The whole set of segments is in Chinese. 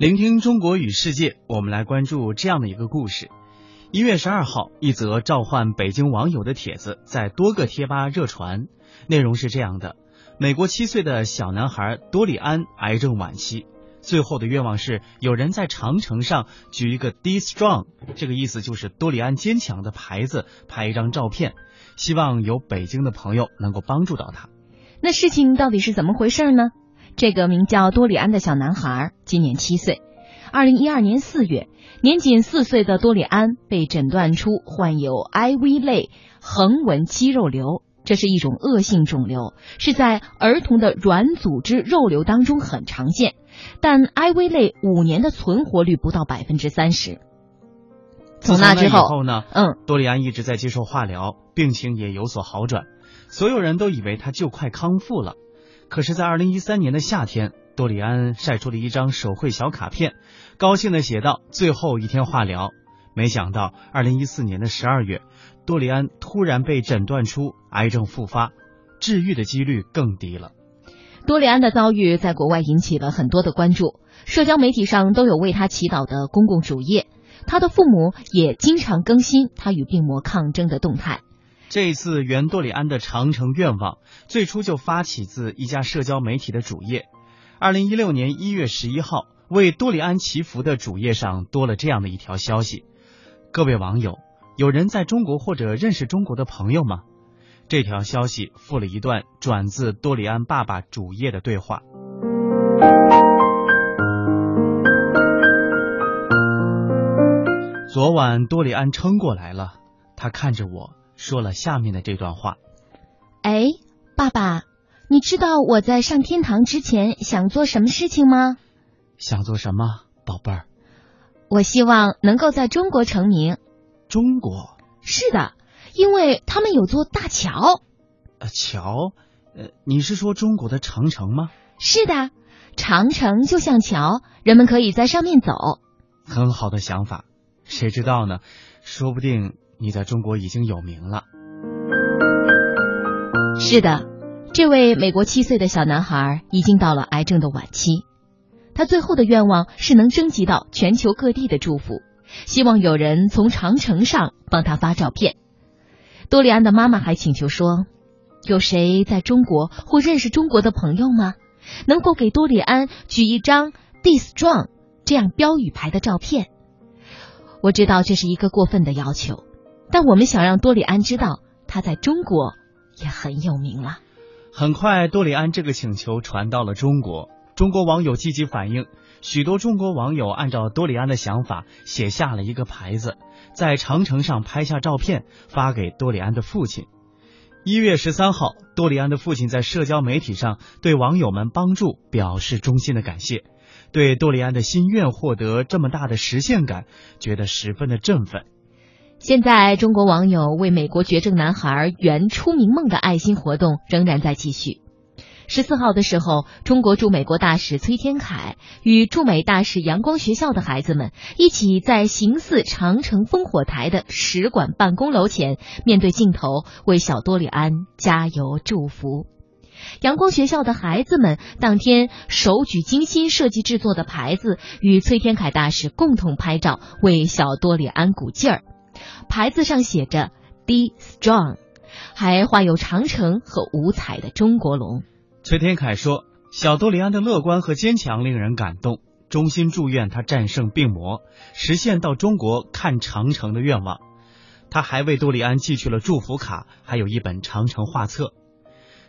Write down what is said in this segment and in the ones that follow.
聆听中国与世界，我们来关注这样的一个故事。一月十二号，一则召唤北京网友的帖子在多个贴吧热传，内容是这样的：美国七岁的小男孩多里安癌症晚期，最后的愿望是有人在长城上举一个 “D Strong”，这个意思就是多里安坚强的牌子，拍一张照片，希望有北京的朋友能够帮助到他。那事情到底是怎么回事呢？这个名叫多里安的小男孩今年七岁。二零一二年四月，年仅四岁的多里安被诊断出患有 IV 类横纹肌肉瘤，这是一种恶性肿瘤，是在儿童的软组织肉瘤当中很常见，但 IV 类五年的存活率不到百分之三十。从那之后呢？嗯，多里安一直在接受化疗，病情也有所好转，所有人都以为他就快康复了。可是，在二零一三年的夏天，多里安晒出了一张手绘小卡片，高兴的写道：“最后一天化疗。”没想到，二零一四年的十二月，多里安突然被诊断出癌症复发，治愈的几率更低了。多里安的遭遇在国外引起了很多的关注，社交媒体上都有为他祈祷的公共主页，他的父母也经常更新他与病魔抗争的动态。这一次原多里安的长城愿望，最初就发起自一家社交媒体的主页。二零一六年一月十一号，为多里安祈福的主页上多了这样的一条消息：各位网友，有人在中国或者认识中国的朋友吗？这条消息附了一段转自多里安爸爸主页的对话。昨晚多里安撑过来了，他看着我。说了下面的这段话。哎，爸爸，你知道我在上天堂之前想做什么事情吗？想做什么，宝贝儿？我希望能够在中国成名。中国？是的，因为他们有座大桥。呃，桥？呃，你是说中国的长城吗？是的，长城就像桥，人们可以在上面走。很好的想法，谁知道呢？说不定。你在中国已经有名了。是的，这位美国七岁的小男孩已经到了癌症的晚期，他最后的愿望是能征集到全球各地的祝福，希望有人从长城上帮他发照片。多里安的妈妈还请求说：“有谁在中国或认识中国的朋友吗？能够给多里安举一张 ‘Be Strong’ 这样标语牌的照片？”我知道这是一个过分的要求。但我们想让多里安知道，他在中国也很有名了。很快，多里安这个请求传到了中国，中国网友积极反映，许多中国网友按照多里安的想法写下了一个牌子，在长城上拍下照片，发给多里安的父亲。一月十三号，多里安的父亲在社交媒体上对网友们帮助表示衷心的感谢，对多里安的心愿获得这么大的实现感，觉得十分的振奋。现在，中国网友为美国绝症男孩圆出名梦的爱心活动仍然在继续。十四号的时候，中国驻美国大使崔天凯与驻美大使阳光学校的孩子们一起在形似长城烽火台的使馆办公楼前，面对镜头为小多里安加油祝福。阳光学校的孩子们当天手举精心设计制作的牌子，与崔天凯大使共同拍照，为小多里安鼓劲儿。牌子上写着 “Be Strong”，还画有长城和五彩的中国龙。崔天凯说：“小多里安的乐观和坚强令人感动，衷心祝愿他战胜病魔，实现到中国看长城的愿望。”他还为多里安寄去了祝福卡，还有一本长城画册。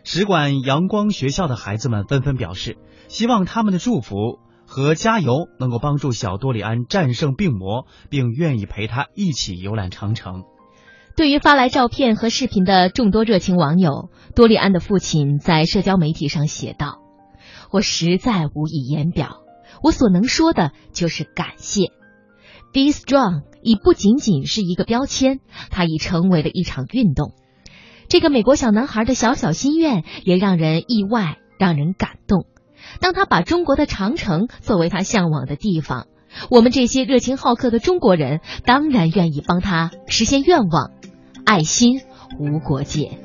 使馆阳光学校的孩子们纷纷表示，希望他们的祝福。和加油能够帮助小多里安战胜病魔，并愿意陪他一起游览长城。对于发来照片和视频的众多热情网友，多里安的父亲在社交媒体上写道：“我实在无以言表，我所能说的就是感谢。Be strong 已不仅仅是一个标签，它已成为了一场运动。这个美国小男孩的小小心愿也让人意外，让人感动。”当他把中国的长城作为他向往的地方，我们这些热情好客的中国人当然愿意帮他实现愿望。爱心无国界。